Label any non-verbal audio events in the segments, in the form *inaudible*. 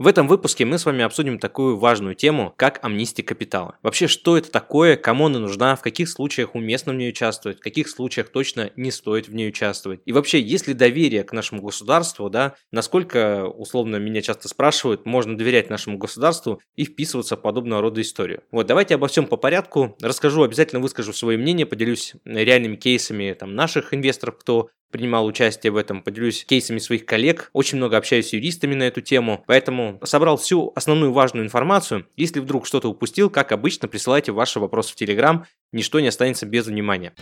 В этом выпуске мы с вами обсудим такую важную тему, как амнистия капитала. Вообще, что это такое, кому она нужна, в каких случаях уместно в ней участвовать, в каких случаях точно не стоит в ней участвовать. И вообще, есть ли доверие к нашему государству, да, насколько, условно, меня часто спрашивают, можно доверять нашему государству и вписываться в подобного рода историю. Вот, давайте обо всем по порядку, расскажу, обязательно выскажу свое мнение, поделюсь реальными кейсами там, наших инвесторов, кто принимал участие в этом, поделюсь кейсами своих коллег, очень много общаюсь с юристами на эту тему, поэтому собрал всю основную важную информацию. Если вдруг что-то упустил, как обычно, присылайте ваши вопросы в Телеграм, ничто не останется без внимания.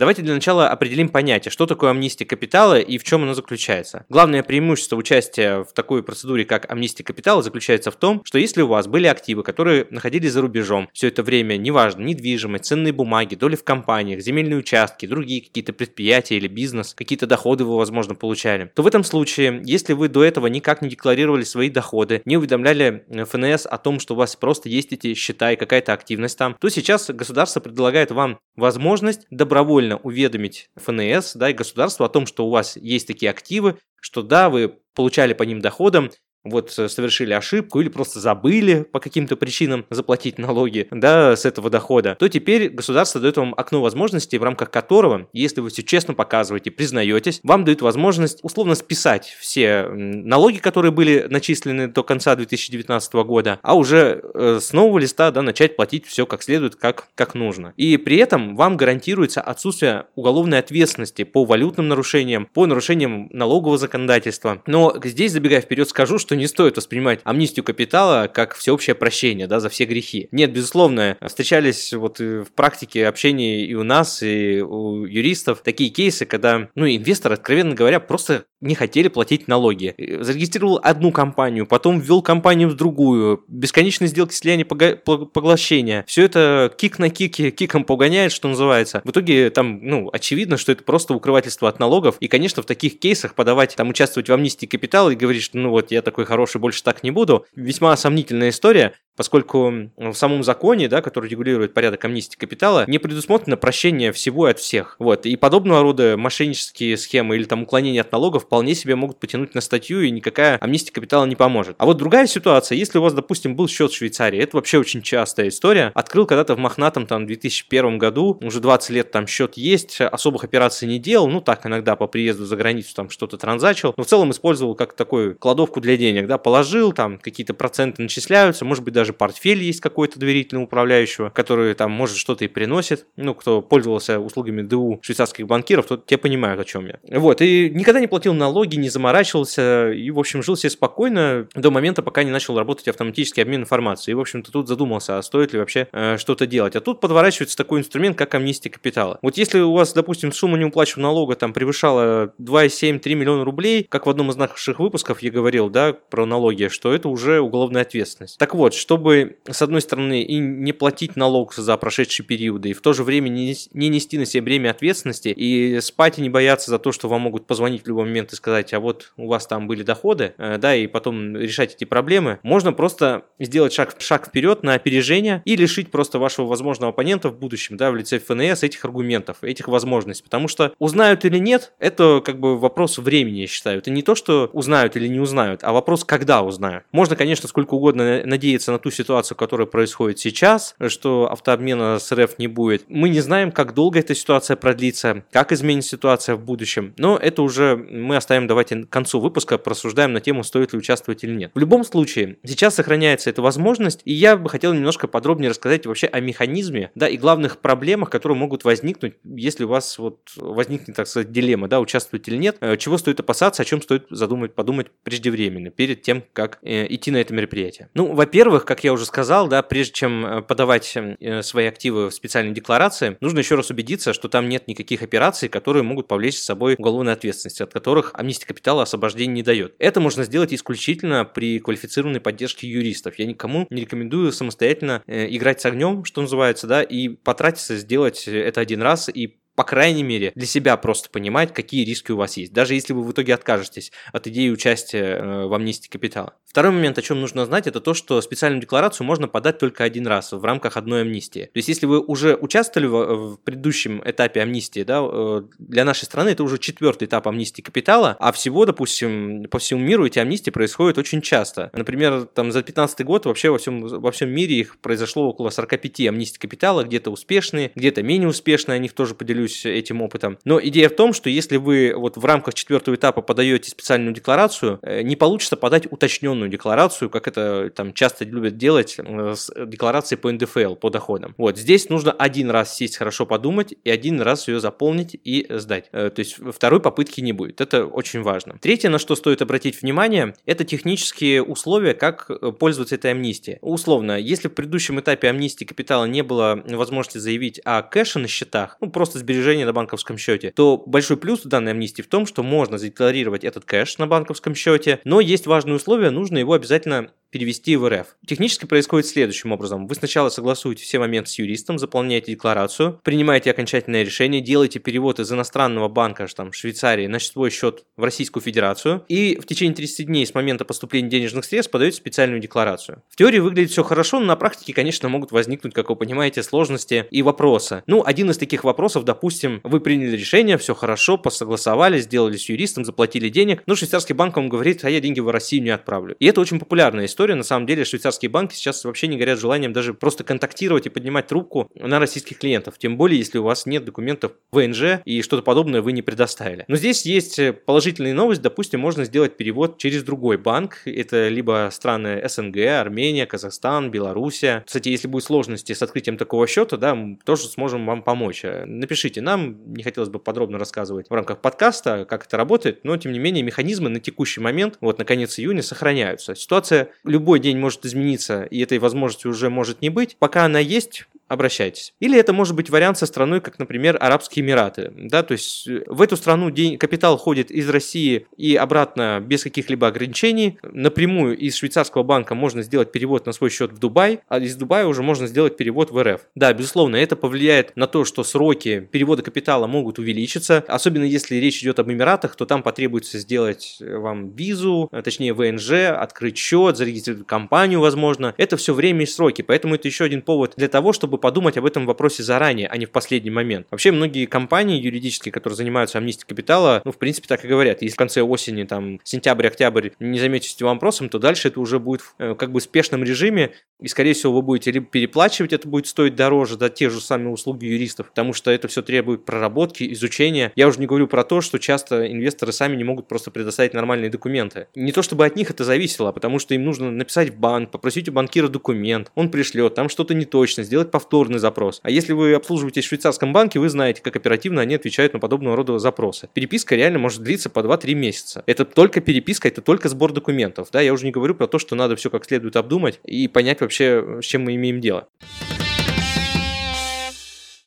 Давайте для начала определим понятие, что такое амнистия капитала и в чем оно заключается. Главное преимущество участия в такой процедуре, как амнистия капитала, заключается в том, что если у вас были активы, которые находились за рубежом все это время, неважно, недвижимость, ценные бумаги, доли в компаниях, земельные участки, другие какие-то предприятия или бизнес, какие-то доходы вы, возможно, получали, то в этом случае, если вы до этого никак не декларировали свои доходы, не уведомляли э, ФНС о том, что у вас просто есть эти счета и какая-то активность там, то сейчас государство предлагает вам возможность добровольно добровольно уведомить ФНС да, и государство о том, что у вас есть такие активы, что да, вы получали по ним доходом, вот э, совершили ошибку или просто забыли по каким-то причинам заплатить налоги да, с этого дохода, то теперь государство дает вам окно возможностей, в рамках которого, если вы все честно показываете, признаетесь, вам дают возможность условно списать все налоги, которые были начислены до конца 2019 года, а уже э, с нового листа да, начать платить все как следует, как, как нужно. И при этом вам гарантируется отсутствие уголовной ответственности по валютным нарушениям, по нарушениям налогового законодательства. Но здесь, забегая вперед, скажу, что что не стоит воспринимать амнистию капитала как всеобщее прощение да, за все грехи. Нет, безусловно, встречались вот в практике общения и у нас, и у юристов такие кейсы, когда ну, инвесторы, откровенно говоря, просто не хотели платить налоги. Зарегистрировал одну компанию, потом ввел компанию в другую, бесконечные сделки слияния поглощения. Все это кик на кике, киком погоняет, что называется. В итоге там, ну, очевидно, что это просто укрывательство от налогов. И, конечно, в таких кейсах подавать, там, участвовать в амнистии капитала и говорить, что, ну, вот, я такой такой хороший, больше так не буду. Весьма сомнительная история, поскольку в самом законе, да, который регулирует порядок амнистии капитала, не предусмотрено прощение всего и от всех. Вот. И подобного рода мошеннические схемы или там уклонение от налогов вполне себе могут потянуть на статью, и никакая амнистия капитала не поможет. А вот другая ситуация, если у вас, допустим, был счет в Швейцарии, это вообще очень частая история. Открыл когда-то в мохнатом там 2001 году, уже 20 лет там счет есть, особых операций не делал, ну так иногда по приезду за границу там что-то транзачил, но в целом использовал как такую кладовку для денег, да, положил, там какие-то проценты начисляются, может быть даже портфель есть какой-то доверительного управляющего, который там может что-то и приносит, ну, кто пользовался услугами ДУ швейцарских банкиров, то те понимают, о чем я. Вот, и никогда не платил налоги, не заморачивался, и, в общем, жил себе спокойно до момента, пока не начал работать автоматический обмен информацией. И, в общем-то, тут задумался, а стоит ли вообще э, что-то делать. А тут подворачивается такой инструмент, как амнистия капитала. Вот если у вас, допустим, сумма неуплаченного налога там превышала 2,7-3 миллиона рублей, как в одном из наших выпусков я говорил, да, про налоги, что это уже уголовная ответственность. Так вот, чтобы, с одной стороны, и не платить налог за прошедшие периоды, и в то же время не, не нести на себе бремя ответственности, и спать и не бояться за то, что вам могут позвонить в любой момент и сказать, а вот у вас там были доходы, э, да, и потом решать эти проблемы, можно просто сделать шаг, шаг вперед на опережение и лишить просто вашего возможного оппонента в будущем, да, в лице ФНС этих аргументов, этих возможностей. Потому что узнают или нет, это как бы вопрос времени, я считаю. Это не то, что узнают или не узнают, а вопрос, когда узнаю. Можно, конечно, сколько угодно надеяться на ту ситуацию, которая происходит сейчас, что автообмена с РФ не будет. Мы не знаем, как долго эта ситуация продлится, как изменится ситуация в будущем, но это уже мы оставим, давайте к концу выпуска просуждаем на тему, стоит ли участвовать или нет. В любом случае, сейчас сохраняется эта возможность, и я бы хотел немножко подробнее рассказать вообще о механизме, да, и главных проблемах, которые могут возникнуть, если у вас вот возникнет, так сказать, дилемма, да, участвовать или нет, э, чего стоит опасаться, о чем стоит задумать, подумать преждевременно, перед тем, как э, идти на это мероприятие? Ну, во-первых, как я уже сказал, да, прежде чем э, подавать э, свои активы в специальной декларации, нужно еще раз убедиться, что там нет никаких операций, которые могут повлечь с собой уголовной ответственности, от которых амнистия капитала освобождения не дает. Это можно сделать исключительно при квалифицированной поддержке юристов. Я никому не рекомендую самостоятельно играть с огнем, что называется, да, и потратиться, сделать это один раз и по крайней мере, для себя просто понимать, какие риски у вас есть, даже если вы в итоге откажетесь от идеи участия э, в амнистии капитала. Второй момент, о чем нужно знать, это то, что специальную декларацию можно подать только один раз в рамках одной амнистии. То есть, если вы уже участвовали в, в предыдущем этапе амнистии, да, э, для нашей страны это уже четвертый этап амнистии капитала, а всего, допустим, по всему миру эти амнистии происходят очень часто. Например, там за 15 год вообще во всем, во всем мире их произошло около 45 амнистий капитала, где-то успешные, где-то менее успешные, о них тоже поделюсь этим опытом. Но идея в том, что если вы вот в рамках четвертого этапа подаете специальную декларацию, э, не получится подать уточненную декларацию, как это там часто любят делать э, с декларацией по НДФЛ, по доходам. Вот здесь нужно один раз сесть хорошо подумать и один раз ее заполнить и сдать. Э, то есть второй попытки не будет. Это очень важно. Третье, на что стоит обратить внимание, это технические условия, как пользоваться этой амнистией. Условно, если в предыдущем этапе амнистии капитала не было возможности заявить о кэше на счетах, ну просто сбережения на банковском счете, то большой плюс данной амнистии в том, что можно задекларировать этот кэш на банковском счете, но есть важное условие, нужно его обязательно перевести в РФ. Технически происходит следующим образом. Вы сначала согласуете все моменты с юристом, заполняете декларацию, принимаете окончательное решение, делаете перевод из иностранного банка, там, Швейцарии, на свой счет в Российскую Федерацию, и в течение 30 дней с момента поступления денежных средств подаете специальную декларацию. В теории выглядит все хорошо, но на практике, конечно, могут возникнуть, как вы понимаете, сложности и вопросы. Ну, один из таких вопросов, допустим, вы приняли решение, все хорошо, посогласовали, сделали с юристом, заплатили денег, но швейцарский банк вам говорит, а я деньги в Россию не отправлю. И это очень популярная история. На самом деле швейцарские банки сейчас вообще не горят желанием даже просто контактировать и поднимать трубку на российских клиентов. Тем более, если у вас нет документов ВНЖ и что-то подобное вы не предоставили. Но здесь есть положительная новость. Допустим, можно сделать перевод через другой банк. Это либо страны СНГ, Армения, Казахстан, Белоруссия. Кстати, если будет сложности с открытием такого счета, да, тоже сможем вам помочь. Напишите нам, не хотелось бы подробно рассказывать в рамках подкаста, как это работает, но тем не менее механизмы на текущий момент, вот на конец июня, сохраняются. Ситуация любой день может измениться, и этой возможности уже может не быть. Пока она есть, обращайтесь. Или это может быть вариант со страной, как, например, Арабские Эмираты. Да, то есть э, в эту страну день, капитал ходит из России и обратно без каких-либо ограничений. Напрямую из швейцарского банка можно сделать перевод на свой счет в Дубай, а из Дубая уже можно сделать перевод в РФ. Да, безусловно, это повлияет на то, что сроки перевода капитала могут увеличиться. Особенно если речь идет об Эмиратах, то там потребуется сделать э, вам визу, э, точнее ВНЖ, открыть счет, зарегистрировать компанию, возможно. Это все время и сроки, поэтому это еще один повод для того, чтобы подумать об этом вопросе заранее, а не в последний момент. Вообще, многие компании юридические, которые занимаются амнистией капитала, ну, в принципе, так и говорят. Если в конце осени, там, сентябрь-октябрь не заметите этим вопросом, то дальше это уже будет в, э, как бы спешном режиме, и, скорее всего, вы будете либо переплачивать, это будет стоить дороже, да, те же самые услуги юристов, потому что это все требует проработки, изучения. Я уже не говорю про то, что часто инвесторы сами не могут просто предоставить нормальные документы. Не то, чтобы от них это зависело, а потому что им нужно написать в банк, попросить у банкира документ, он пришлет, там что-то неточно, сделать повтор повторный запрос. А если вы обслуживаетесь в швейцарском банке, вы знаете, как оперативно они отвечают на подобного рода запросы. Переписка реально может длиться по 2-3 месяца. Это только переписка, это только сбор документов. Да, я уже не говорю про то, что надо все как следует обдумать и понять вообще, с чем мы имеем дело.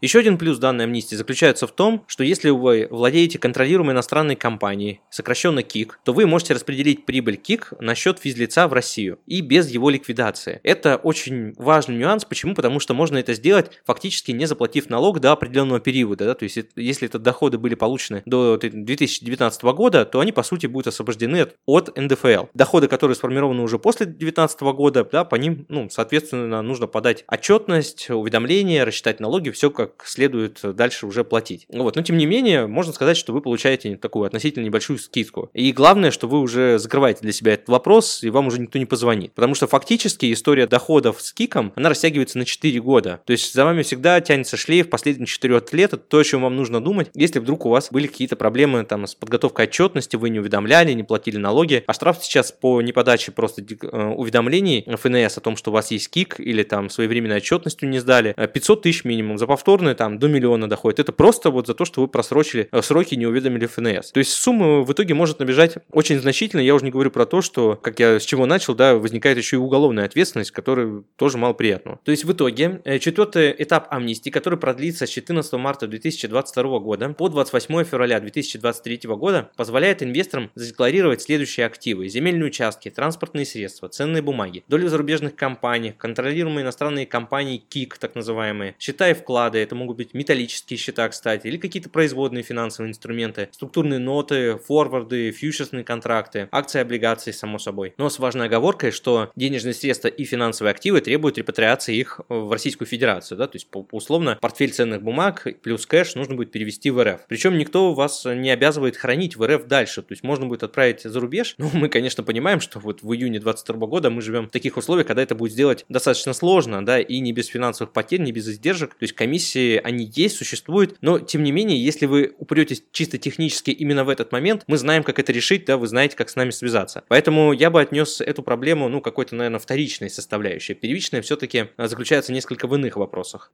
Еще один плюс данной амнистии заключается в том, что если вы владеете контролируемой иностранной компанией, сокращенно КИК, то вы можете распределить прибыль КИК на счет физлица в Россию и без его ликвидации. Это очень важный нюанс. Почему? Потому что можно это сделать фактически не заплатив налог до определенного периода. Да? То есть если это доходы были получены до 2019 года, то они по сути будут освобождены от НДФЛ. Доходы, которые сформированы уже после 2019 года, да, по ним, ну, соответственно, нужно подать отчетность, уведомление, рассчитать налоги, все как следует дальше уже платить. Вот. Но тем не менее, можно сказать, что вы получаете такую относительно небольшую скидку. И главное, что вы уже закрываете для себя этот вопрос, и вам уже никто не позвонит. Потому что фактически история доходов с киком, она растягивается на 4 года. То есть за вами всегда тянется шлейф последних 4 лет. Это то, о чем вам нужно думать, если вдруг у вас были какие-то проблемы там, с подготовкой отчетности, вы не уведомляли, не платили налоги. А штраф сейчас по неподаче просто э, уведомлений ФНС о том, что у вас есть кик или там своевременной отчетностью не сдали, 500 э, тысяч минимум за повторное повторные там до миллиона доходит. Это просто вот за то, что вы просрочили э, сроки не уведомили ФНС. То есть сумма в итоге может набежать очень значительно. Я уже не говорю про то, что, как я с чего начал, да, возникает еще и уголовная ответственность, которая тоже мало приятного. То есть в итоге э, четвертый этап амнистии, который продлится с 14 марта 2022 года по 28 февраля 2023 года, позволяет инвесторам задекларировать следующие активы. Земельные участки, транспортные средства, ценные бумаги, доли в зарубежных компаниях, контролируемые иностранные компании КИК, так называемые, счета и вклады, это это могут быть металлические счета, кстати, или какие-то производные финансовые инструменты, структурные ноты, форварды, фьючерсные контракты, акции, облигации, само собой. Но с важной оговоркой, что денежные средства и финансовые активы требуют репатриации их в Российскую Федерацию, да, то есть условно портфель ценных бумаг плюс кэш нужно будет перевести в РФ. Причем никто вас не обязывает хранить в РФ дальше, то есть можно будет отправить за рубеж. *laughs* Ну, мы, конечно, понимаем, что вот в июне 2022 года мы живем в таких условиях, когда это будет сделать достаточно сложно, да, и не без финансовых потерь, не без издержек. То есть комиссии, они есть, существуют, но тем не менее, если вы упретесь чисто технически именно в этот момент, мы знаем, как это решить, да, вы знаете, как с нами связаться. Поэтому я бы отнес эту проблему, ну, какой-то, наверное, вторичной составляющей. Первичная все-таки заключается несколько в иных вопросах.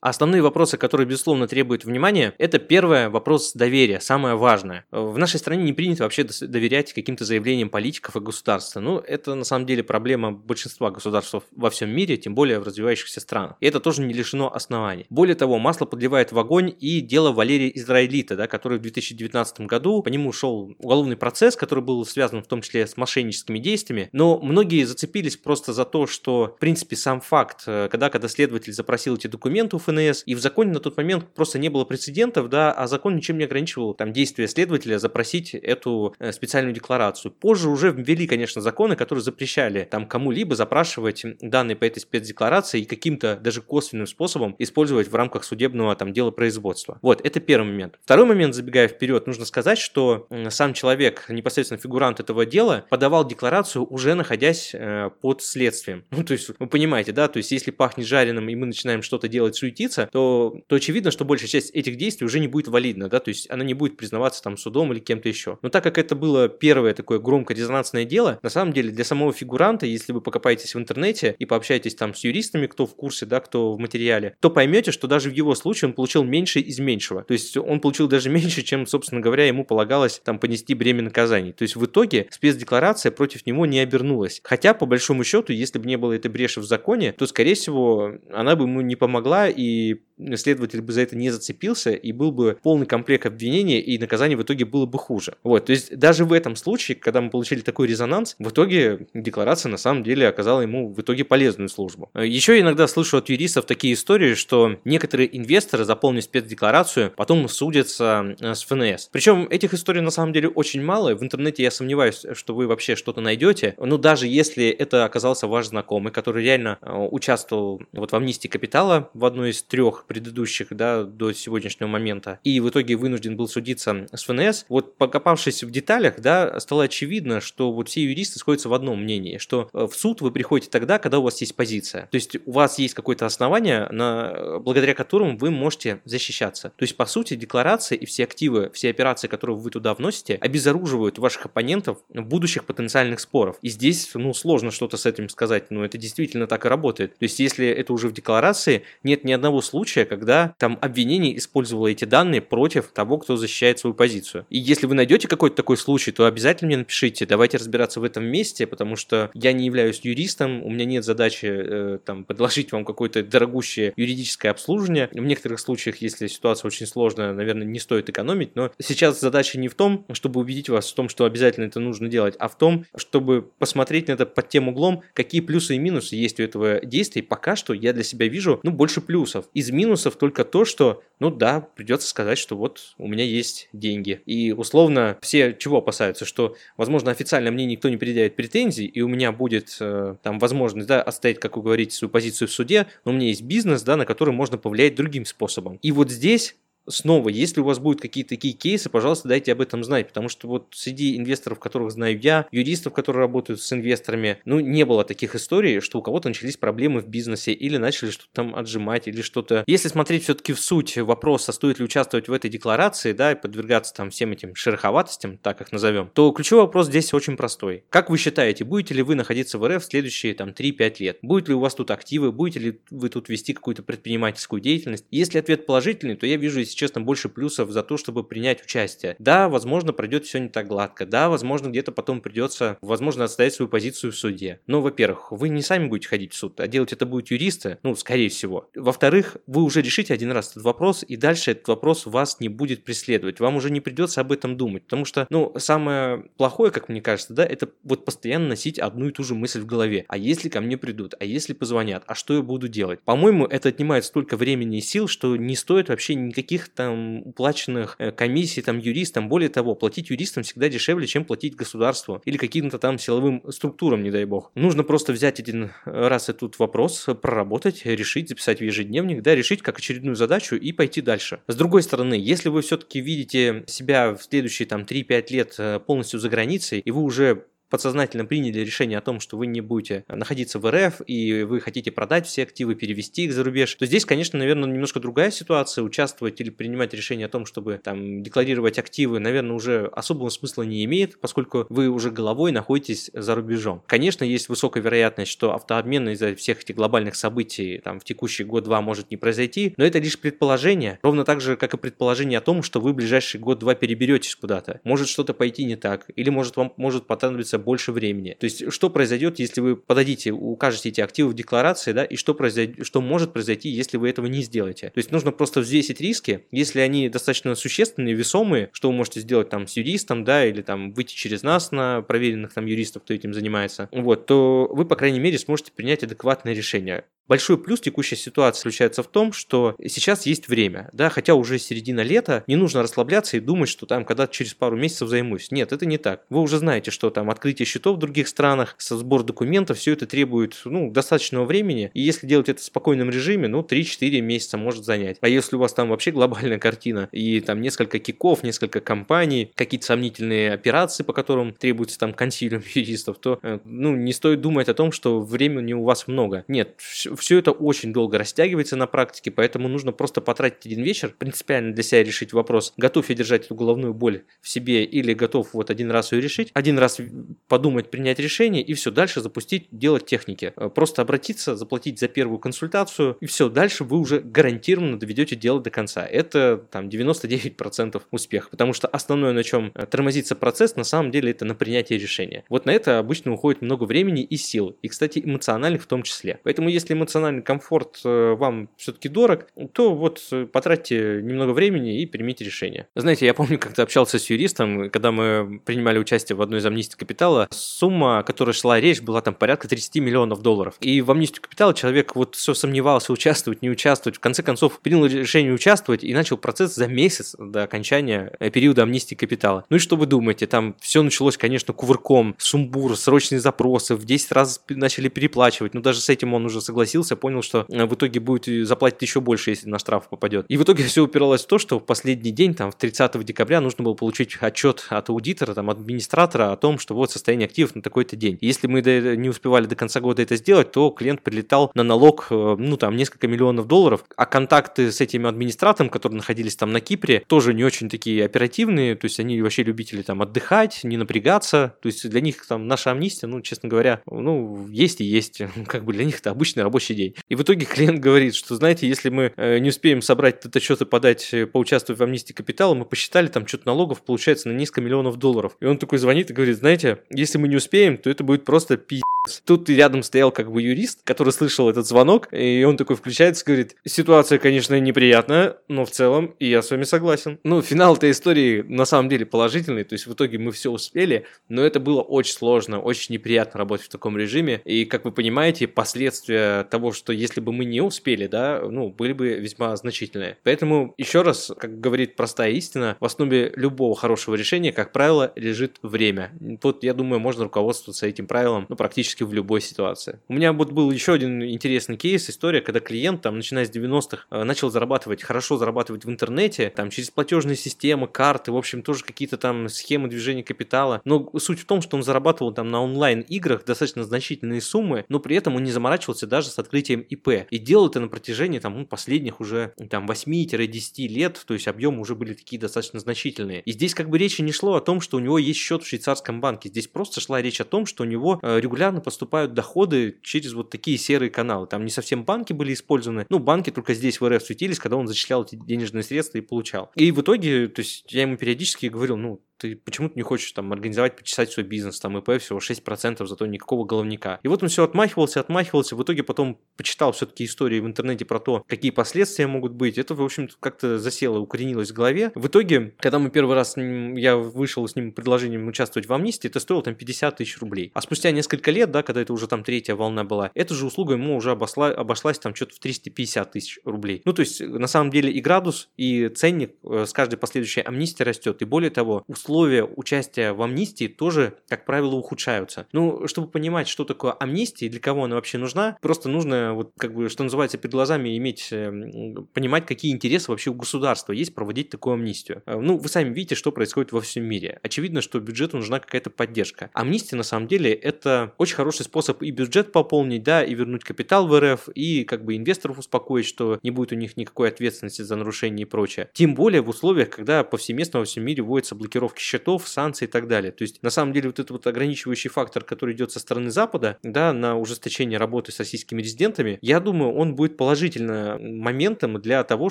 Основные вопросы, которые, безусловно, требуют внимания, это первое, вопрос доверия, самое важное. В нашей стране не принято вообще доверять каким-то заявлениям политиков и государства. Ну, это на самом деле проблема большинства государств во всем мире, тем более в развивающихся странах. И это тоже не лишено оснований. Более того, масло подливает в огонь и дело Валерия Израилита, да, который в 2019 году, по нему шел уголовный процесс, который был связан в том числе с мошенническими действиями, но многие зацепились просто за то, что, в принципе, сам факт, э, когда, когда следователь запросил эти документы ФНС, и в законе на тот момент просто не было прецедентов, да, а закон ничем не ограничивал там действия следователя запросить эту э, специальную декларацию. Позже уже ввели, конечно, законы, которые запрещали там кому-либо запрашивать данные по этой спецдекларации и каким-то даже косвенным способом использовать в рамках судебного там дела производства. Вот, это первый момент. Второй момент, забегая вперед, нужно сказать, что сам человек, непосредственно фигурант этого дела, подавал декларацию уже находясь э, под следствием. *laughs* Ну, то есть, вы понимаете, да, то есть, если пахнет жареным, и мы начинаем что-то делать, суетиться, то, то очевидно, что большая часть этих действий уже не будет валидна, да, то есть она не будет признаваться там судом или кем-то еще. Но так как это было первое такое громко резонансное дело, на самом деле для самого фигуранта, если вы покопаетесь в интернете и пообщаетесь там с юристами, кто в курсе, да, кто в материале, то поймете, что даже в его случае он получил меньше из меньшего. То есть он получил даже *laughs* меньше, чем, собственно говоря, ему полагалось там понести бремя наказаний. То есть в итоге спецдекларация против него не обернулась. Хотя, по большому счету, если бы не было этой бреши в законе, то, скорее всего, она бы ему не помогла и e следователь бы за это не зацепился, и был бы полный комплект обвинения, и наказание в итоге было бы хуже. Вот, то есть даже в этом случае, когда мы получили такой резонанс, в итоге декларация на самом деле оказала ему в итоге полезную службу. Еще иногда слышу от юристов такие истории, что некоторые инвесторы, заполнив спецдекларацию, потом судятся э, с ФНС. Причем этих историй на самом деле очень мало. В интернете я сомневаюсь, что вы вообще что-то найдете. Но даже если это оказался ваш знакомый, который реально э, участвовал вот в амнистии капитала в одной из трех предыдущих, да, до сегодняшнего момента, и в итоге вынужден был судиться с ФНС, вот покопавшись в деталях, да, стало очевидно, что вот все юристы сходятся в одном мнении, что э, в суд вы приходите тогда, когда у вас есть позиция. То есть у вас есть какое-то основание, на, благодаря которому вы можете защищаться. То есть, по сути, декларация и все активы, все операции, которые вы туда вносите, обезоруживают ваших оппонентов будущих потенциальных споров. И здесь, ну, сложно что-то с этим сказать, но это действительно так и работает. То есть, если это уже в декларации, нет ни одного случая, случая, когда там обвинение использовало эти данные против того, кто защищает свою позицию. И если вы найдете какой-то такой случай, то обязательно мне напишите, давайте разбираться в этом месте, потому что я не являюсь юристом, у меня нет задачи э, там *laughs* предложить вам какое-то дорогущее юридическое обслуживание. В некоторых случаях, если ситуация очень сложная, наверное, не стоит экономить, но сейчас задача не в том, чтобы убедить вас в том, что обязательно это нужно делать, а в том, чтобы посмотреть на это под тем углом, какие плюсы и минусы есть у этого действия. пока что я для себя вижу, ну, больше плюсов. Из минусов минусов только то, что, ну да, придется сказать, что вот у меня есть деньги. И условно все чего опасаются, что, возможно, официально мне никто не предъявит претензий, и у меня будет э, там возможность, да, оставить, как вы говорите, свою позицию в суде, но у меня есть бизнес, да, на который можно повлиять другим способом. И вот здесь снова, если у вас будут какие-то такие кейсы, пожалуйста, дайте об этом знать, потому что вот среди инвесторов, которых знаю я, юристов, которые работают с инвесторами, ну, не было таких историй, что у кого-то начались проблемы в бизнесе или начали что-то там отжимать или что-то. Если смотреть все-таки в суть вопроса, стоит ли участвовать в этой декларации, да, и подвергаться там всем этим шероховатостям, так их назовем, то ключевой вопрос здесь очень простой. Как вы считаете, будете ли вы находиться в РФ в следующие там 3-5 лет? Будет ли у вас тут активы? Будете ли вы тут вести какую-то предпринимательскую деятельность? Если ответ положительный, то я вижу если честно, больше плюсов за то, чтобы принять участие. Да, возможно, пройдет все не так гладко. Да, возможно, где-то потом придется, возможно, отстоять свою позицию в суде. Но, во-первых, вы не сами будете ходить в суд, а делать это будут юристы, ну, скорее всего. Во-вторых, вы уже решите один раз этот вопрос, и дальше этот вопрос вас не будет преследовать. Вам уже не придется об этом думать, потому что, ну, самое плохое, как мне кажется, да, это вот постоянно носить одну и ту же мысль в голове. А если ко мне придут? А если позвонят? А что я буду делать? По-моему, это отнимает столько времени и сил, что не стоит вообще никаких там уплаченных э, комиссий там юристам. Более того, платить юристам всегда дешевле, чем платить государству или каким-то там силовым структурам, не дай бог. Нужно просто взять один раз этот вопрос, проработать, решить, записать в ежедневник, да, решить как очередную задачу и пойти дальше. С другой стороны, если вы все-таки видите себя в следующие там 3-5 лет э, полностью за границей, и вы уже подсознательно приняли решение о том, что вы не будете находиться в РФ и вы хотите продать все активы, перевести их за рубеж, то здесь, конечно, наверное, немножко другая ситуация. Участвовать или принимать решение о том, чтобы там декларировать активы, наверное, уже особого смысла не имеет, поскольку вы уже головой находитесь за рубежом. Конечно, есть высокая вероятность, что автообмен из-за всех этих глобальных событий там в текущий год-два может не произойти, но это лишь предположение, ровно так же, как и предположение о том, что вы в ближайший год-два переберетесь куда-то. Может что-то пойти не так, или может вам может понадобиться больше времени. То есть, что произойдет, если вы подадите, укажете эти активы в декларации, да, и что, произойдет, что может произойти, если вы этого не сделаете. То есть, нужно просто взвесить риски, если они достаточно существенные, весомые, что вы можете сделать там с юристом, да, или там выйти через нас на проверенных там юристов, кто этим занимается, вот, то вы, по крайней мере, сможете принять адекватное решение. Большой плюс текущей ситуации заключается в том, что сейчас есть время, да, хотя уже середина лета, не нужно расслабляться и думать, что там когда-то через пару месяцев займусь. Нет, это не так. Вы уже знаете, что там открытие счетов в других странах, сбор документов, все это требует, ну, достаточного времени, и если делать это в спокойном режиме, ну, 3-4 месяца может занять. А если у вас там вообще глобальная картина, и там несколько киков, несколько компаний, какие-то сомнительные операции, по которым требуется там консилиум *laughs* юристов, то, э, ну, не стоит думать о том, что времени у вас много. Нет, все это очень долго растягивается на практике, поэтому нужно просто потратить один вечер, принципиально для себя решить вопрос, готов я держать эту головную боль в себе или готов вот один раз ее решить, один раз подумать, принять решение и все, дальше запустить, делать техники. Э, просто обратиться, заплатить за первую консультацию и все, дальше вы уже гарантированно доведете дело до конца. Это там 99% успеха, потому что основное, на чем э, тормозится процесс, на самом деле это на принятие решения. Вот на это обычно уходит много времени и сил, и, кстати, эмоциональных в том числе. Поэтому если эмоционально эмоциональный комфорт э, вам все-таки дорог, то вот э, потратьте немного времени и примите решение. Знаете, я помню, как-то общался с юристом, когда мы принимали участие в одной из амнистий капитала, сумма, о которой шла речь, была там порядка 30 миллионов долларов. И в амнистию капитала человек вот все сомневался, участвовать, не участвовать. В конце концов, принял решение участвовать и начал процесс за месяц до окончания э, периода амнистии капитала. Ну и что вы думаете, там все началось, конечно, кувырком, сумбур, срочные запросы, в 10 раз начали переплачивать, но даже с этим он уже согласился, согласился, понял, что э, в итоге будет заплатить еще больше, если на штраф попадет. И в итоге *laughs* все упиралось в то, что в последний день, там, в 30 декабря, нужно было получить отчет от аудитора, там, администратора о том, что вот состояние активов на такой-то день. Если мы не успевали до конца года это сделать, то клиент прилетал на налог, э, ну, там, несколько миллионов долларов, а контакты с этим администратором, которые находились там на Кипре, тоже не очень такие оперативные, то есть они вообще любители там отдыхать, не напрягаться, то есть для них там наша амнистия, ну, честно говоря, ну, есть и есть, *laughs* как бы для них это обычный рабочий день. И в итоге *laughs* клиент говорит, что, знаете, если мы э, не успеем собрать этот отчет и подать, э, поучаствовать в амнистии капитала, мы посчитали, там что-то налогов получается на несколько миллионов долларов. И он такой звонит и говорит, знаете, если мы не успеем, то это будет просто пи***. Тут рядом стоял как бы юрист, который слышал этот звонок, и он такой включается говорит, ситуация, конечно, неприятная, но в целом я с вами согласен. Ну, финал этой истории на самом деле положительный, то есть в итоге мы все успели, но это было очень сложно, очень неприятно работать в таком режиме, и, как вы понимаете, последствия того, что если бы мы не успели, да, ну, были бы весьма значительные. Поэтому, еще раз, как говорит простая истина, в основе любого хорошего решения, как правило, лежит время. Тут, я думаю, можно руководствоваться этим правилом, ну, практически практически в любой ситуации. У меня вот был еще один интересный кейс, история, когда клиент, там, начиная с 90-х, э, начал зарабатывать, хорошо зарабатывать в интернете, там, через платежные системы, карты, в общем, тоже какие-то там схемы движения капитала. Но суть в том, что он зарабатывал там на онлайн-играх достаточно значительные суммы, но при этом он не заморачивался даже с открытием ИП. И делал это на протяжении там, ну, последних уже там 8-10 лет, то есть объемы уже были такие достаточно значительные. И здесь как бы речи не шло о том, что у него есть счет в швейцарском банке. Здесь просто шла речь о том, что у него э, регулярно регулярно поступают доходы через вот такие серые каналы. Там не совсем банки были использованы, ну, банки только здесь в РФ светились, когда он зачислял эти денежные средства и получал. И в итоге, то есть я ему периодически говорил, ну, ты почему-то не хочешь там организовать, почесать свой бизнес, там ИП всего 6%, зато никакого головника. И вот он все отмахивался, отмахивался, в итоге потом почитал все-таки истории в интернете про то, какие последствия могут быть. Это, в общем-то, как-то засело, укоренилось в голове. В итоге, когда мы первый раз, я вышел с ним предложением участвовать в амнистии, это стоило там 50 тысяч рублей. А спустя несколько лет, да, когда это уже там третья волна была, эта же услуга ему уже обошла, обошлась там что-то в 350 тысяч рублей. Ну, то есть, на самом деле, и градус, и ценник э, с каждой последующей амнистии растет. И более того, услуги условия участия в амнистии тоже, как правило, ухудшаются. Ну, чтобы понимать, что такое амнистия и для кого она вообще нужна, просто нужно, вот как бы, что называется, перед глазами иметь, эм, понимать, какие интересы вообще у государства есть проводить такую амнистию. Э, ну, вы сами видите, что происходит во всем мире. Очевидно, что бюджету нужна какая-то поддержка. Амнистия, на самом деле, это очень хороший способ и бюджет пополнить, да, и вернуть капитал в РФ, и как бы инвесторов успокоить, что не будет у них никакой ответственности за нарушение и прочее. Тем более в условиях, когда повсеместно во всем мире вводятся блокировки блокировки счетов, санкций и так далее. То есть, на самом деле, вот этот вот ограничивающий фактор, который идет со стороны Запада, да, на ужесточение работы с российскими резидентами, я думаю, он будет положительным моментом для того,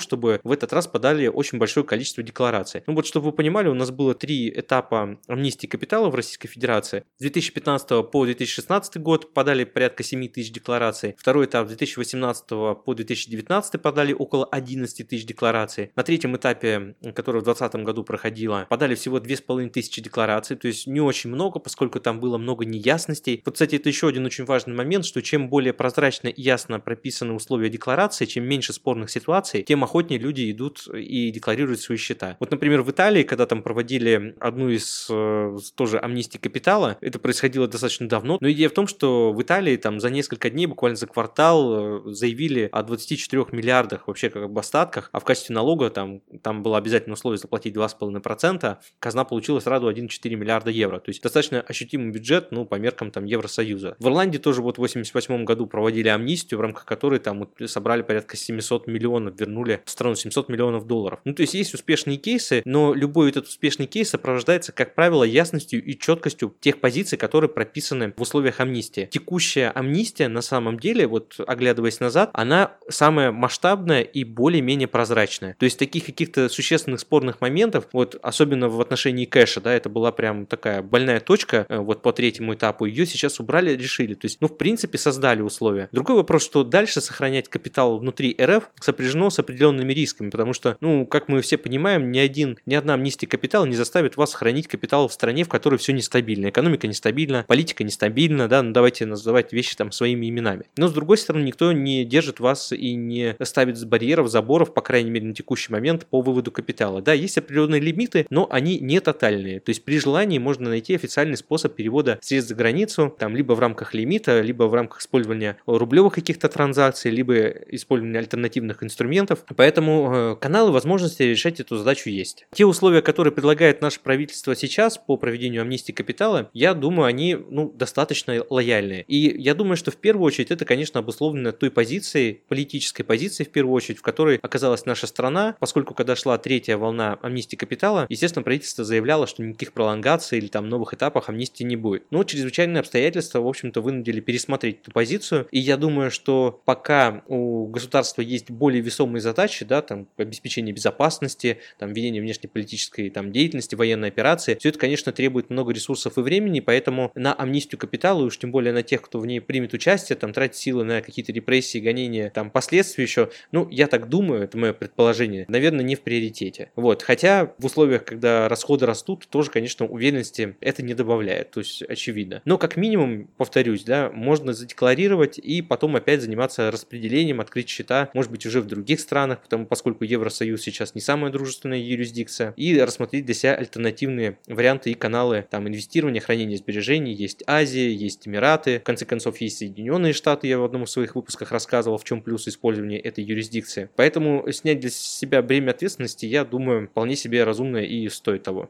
чтобы в этот раз подали очень большое количество деклараций. Ну вот, чтобы вы понимали, у нас было три этапа амнистии капитала в Российской Федерации. С 2015 по 2016 год подали порядка 7 тысяч деклараций. Второй этап с 2018 по 2019 подали около 11 тысяч деклараций. На третьем этапе, который в 2020 году проходило, подали всего 2 половиной тысячи деклараций, то есть не очень много, поскольку там было много неясностей. Вот, кстати, это еще один очень важный момент, что чем более прозрачно и ясно прописаны условия декларации, чем меньше спорных ситуаций, тем охотнее люди идут и декларируют свои счета. Вот, например, в Италии, когда там проводили одну из э, тоже амнистий капитала, это происходило достаточно давно, но идея в том, что в Италии там за несколько дней, буквально за квартал, э, заявили о 24 миллиардах вообще как бы остатках, а в качестве налога там, там было обязательно условие заплатить 2,5%, казна получила сразу 1,4 миллиарда евро. То есть достаточно ощутимый бюджет, ну, по меркам там Евросоюза. В Ирландии тоже вот в 88 году проводили амнистию, в рамках которой там собрали порядка 700 миллионов, вернули в страну 700 миллионов долларов. Ну, то есть есть успешные кейсы, но любой этот успешный кейс сопровождается, как правило, ясностью и четкостью тех позиций, которые прописаны в условиях амнистии. Текущая амнистия, на самом деле, вот оглядываясь назад, она самая масштабная и более-менее прозрачная. То есть таких каких-то существенных спорных моментов, вот особенно в отношении отношении кэша, да, это была прям такая больная точка э, вот по третьему этапу, ее сейчас убрали, решили. То есть, ну, в принципе, создали условия. Другой вопрос, что дальше сохранять капитал внутри РФ сопряжено с определенными рисками, потому что, ну, как мы все понимаем, ни один, ни одна амнистия капитала не заставит вас хранить капитал в стране, в которой все нестабильно. Экономика нестабильна, политика нестабильна, да, ну давайте называть вещи там своими именами. Но с другой стороны, никто не держит вас и не ставит барьеров, заборов, по крайней мере, на текущий момент по выводу капитала. Да, есть определенные лимиты, но они не тотальные. То есть при желании можно найти официальный способ перевода средств за границу, там либо в рамках лимита, либо в рамках использования рублевых каких-то транзакций, либо использования альтернативных инструментов. Поэтому э, каналы возможности решать эту задачу есть. Те условия, которые предлагает наше правительство сейчас по проведению амнистии капитала, я думаю, они ну, достаточно лояльные. И я думаю, что в первую очередь это, конечно, обусловлено той позицией, политической позицией в первую очередь, в которой оказалась наша страна, поскольку когда шла третья волна амнистии капитала, естественно, правительство заявляла, что никаких пролонгаций или там новых этапов амнистии не будет. Но чрезвычайные обстоятельства, в общем-то, вынудили пересмотреть эту позицию. И я думаю, что пока у государства есть более весомые задачи, да, там, обеспечение безопасности, там, ведение внешнеполитической там, деятельности, военной операции, все это, конечно, требует много ресурсов и времени, поэтому на амнистию капитала, и уж тем более на тех, кто в ней примет участие, там, тратить силы на какие-то репрессии, гонения, там, последствия еще, ну, я так думаю, это мое предположение, наверное, не в приоритете. Вот, хотя в условиях, когда расходы растут, тоже, конечно, уверенности это не добавляет, то есть очевидно. Но как минимум, повторюсь, да, можно задекларировать и потом опять заниматься распределением, открыть счета, может быть, уже в других странах, потому поскольку Евросоюз сейчас не самая дружественная юрисдикция, и рассмотреть для себя альтернативные варианты и каналы там инвестирования, хранения сбережений. Есть Азия, есть Эмираты, в конце концов, есть Соединенные Штаты, я в одном из своих выпусках рассказывал, в чем плюс использования этой юрисдикции. Поэтому снять для себя бремя ответственности, я думаю, вполне себе разумно и стоит того.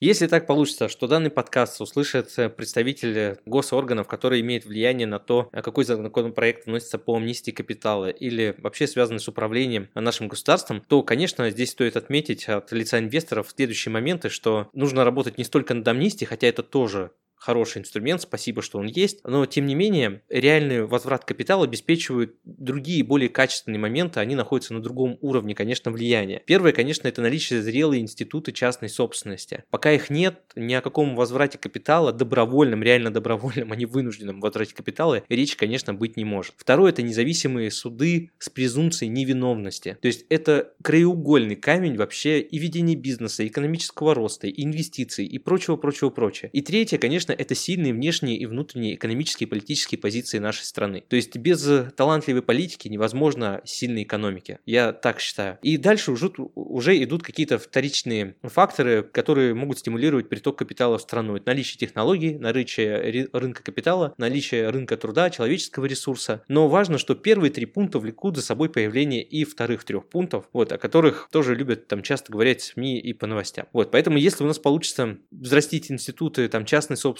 Если так получится, что данный подкаст услышит представители госорганов, которые имеют влияние на то, какой законопроект вносится по амнистии капитала или вообще связанный с управлением нашим государством, то, конечно, здесь стоит отметить от лица инвесторов следующие моменты, что нужно работать не столько над амнистией, хотя это тоже хороший инструмент, спасибо, что он есть, но тем не менее реальный возврат капитала обеспечивают другие более качественные моменты, они находятся на другом уровне, конечно, влияния. Первое, конечно, это наличие зрелой институты частной собственности. Пока их нет, ни о каком возврате капитала, добровольном, реально добровольном, а не вынужденном возврате капитала, речь, конечно, быть не может. Второе, это независимые суды с презумпцией невиновности. То есть это краеугольный камень вообще и ведения бизнеса, и экономического роста, и инвестиций, и прочего, прочего, прочего. И третье, конечно, это сильные внешние и внутренние экономические и политические позиции нашей страны. То есть без талантливой политики невозможно сильной экономики. Я так считаю. И дальше уже, уже идут какие-то вторичные факторы, которые могут стимулировать приток капитала в страну. Это наличие технологий, наличие рынка капитала, наличие рынка труда, человеческого ресурса. Но важно, что первые три пункта влекут за собой появление и вторых трех пунктов, вот, о которых тоже любят там часто говорить СМИ и по новостям. Вот, поэтому если у нас получится взрастить институты там частной собственности,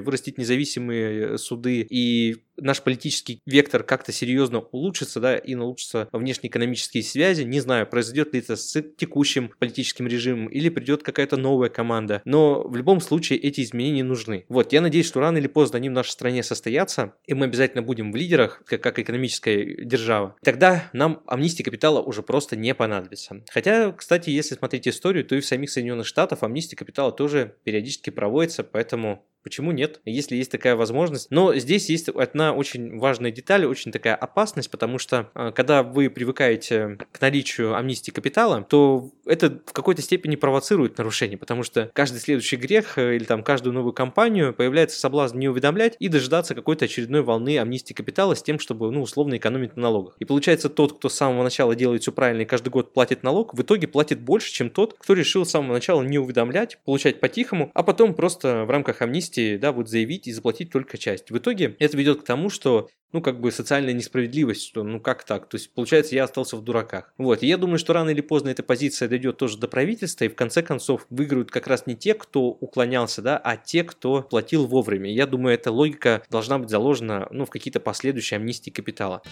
вырастить независимые суды и наш политический вектор как-то серьезно улучшится, да, и улучшится внешнеэкономические связи. Не знаю, произойдет ли это с текущим политическим режимом или придет какая-то новая команда. Но в любом случае эти изменения нужны. Вот, я надеюсь, что рано или поздно они в нашей стране состоятся, и мы обязательно будем в лидерах, как, как экономическая держава. Тогда нам амнистия капитала уже просто не понадобится. Хотя, кстати, если смотреть историю, то и в самих Соединенных Штатах амнистия капитала тоже периодически проводится, поэтому Почему нет, если есть такая возможность? Но здесь есть одна очень важная деталь, очень такая опасность, потому что а, когда вы привыкаете к наличию амнистии капитала, то это в какой-то степени провоцирует нарушение, потому что каждый следующий грех э, или там каждую новую компанию появляется соблазн не уведомлять и дожидаться какой-то очередной волны амнистии капитала с тем, чтобы, ну, условно экономить на налогах. И получается, тот, кто с самого начала делает все правильно и каждый год платит налог, в итоге платит больше, чем тот, кто решил с самого начала не уведомлять, получать по-тихому, а потом просто в рамках амнистии амнистии, да, вот заявить и заплатить только часть. В итоге это ведет к тому, что ну, как бы социальная несправедливость, что ну как так? То есть, получается, я остался в дураках. Вот, и я думаю, что рано или поздно эта позиция дойдет тоже до правительства, и в конце концов выиграют как раз не те, кто уклонялся, да, а те, кто платил вовремя. Я думаю, эта логика должна быть заложена, ну, в какие-то последующие амнистии капитала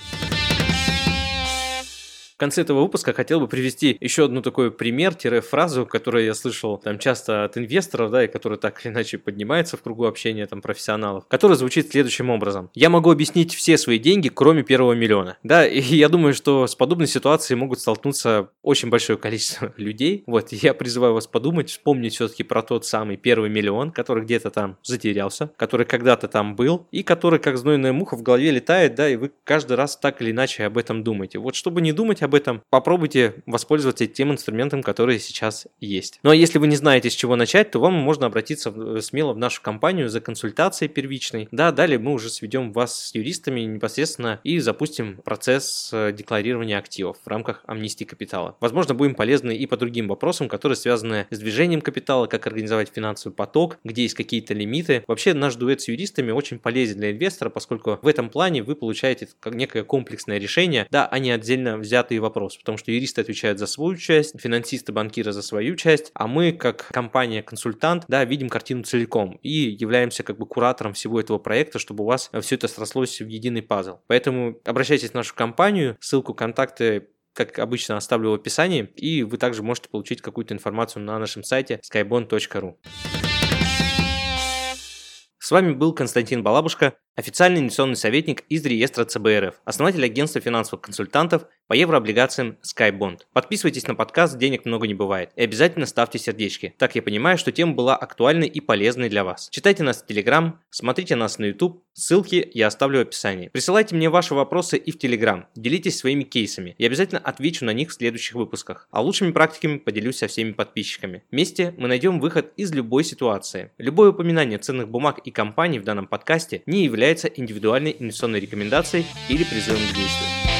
конце этого выпуска хотел бы привести еще одну такой пример-фразу, которую я слышал там часто от инвесторов, да, и которая так или иначе поднимается в кругу общения там профессионалов, которая звучит следующим образом. Я могу объяснить все свои деньги, кроме первого миллиона. Да, и *laughs* я думаю, что с подобной ситуацией могут столкнуться очень большое количество *laughs* людей. Вот, я призываю вас подумать, вспомнить все-таки про тот самый первый миллион, который где-то там затерялся, который когда-то там был, и который как знойная муха в голове летает, да, и вы каждый раз так или иначе об этом думаете. Вот чтобы не думать об об этом, попробуйте воспользоваться тем инструментом, который сейчас есть. Ну а если вы не знаете, с чего начать, то вам можно обратиться смело в нашу компанию за консультацией первичной. Да, далее мы уже сведем вас с юристами непосредственно и запустим процесс э, декларирования активов в рамках амнистии капитала. Возможно, будем полезны и по другим вопросам, которые связаны с движением капитала, как организовать финансовый поток, где есть какие-то лимиты. Вообще наш дуэт с юристами очень полезен для инвестора, поскольку в этом плане вы получаете некое комплексное решение, да, а не отдельно взятые вопрос, потому что юристы отвечают за свою часть, финансисты, банкиры за свою часть, а мы, как компания-консультант, да, видим картину целиком и являемся как бы куратором всего этого проекта, чтобы у вас все это срослось в единый пазл. Поэтому обращайтесь в нашу компанию, ссылку, контакты как обычно, оставлю в описании, и вы также можете получить какую-то информацию на нашем сайте skybond.ru. С вами был Константин Балабушка, официальный инвестиционный советник из реестра ЦБРФ, основатель агентства финансовых консультантов по еврооблигациям SkyBond. Подписывайтесь на подкаст «Денег много не бывает» и обязательно ставьте сердечки. Так я понимаю, что тема была актуальной и полезной для вас. Читайте нас в Telegram, смотрите нас на YouTube, ссылки я оставлю в описании. Присылайте мне ваши вопросы и в Telegram, делитесь своими кейсами. Я обязательно отвечу на них в следующих выпусках. А лучшими практиками поделюсь со всеми подписчиками. Вместе мы найдем выход из любой ситуации. Любое упоминание ценных бумаг и компаний в данном подкасте не является индивидуальной инвестиционной рекомендацией или призывом к действию.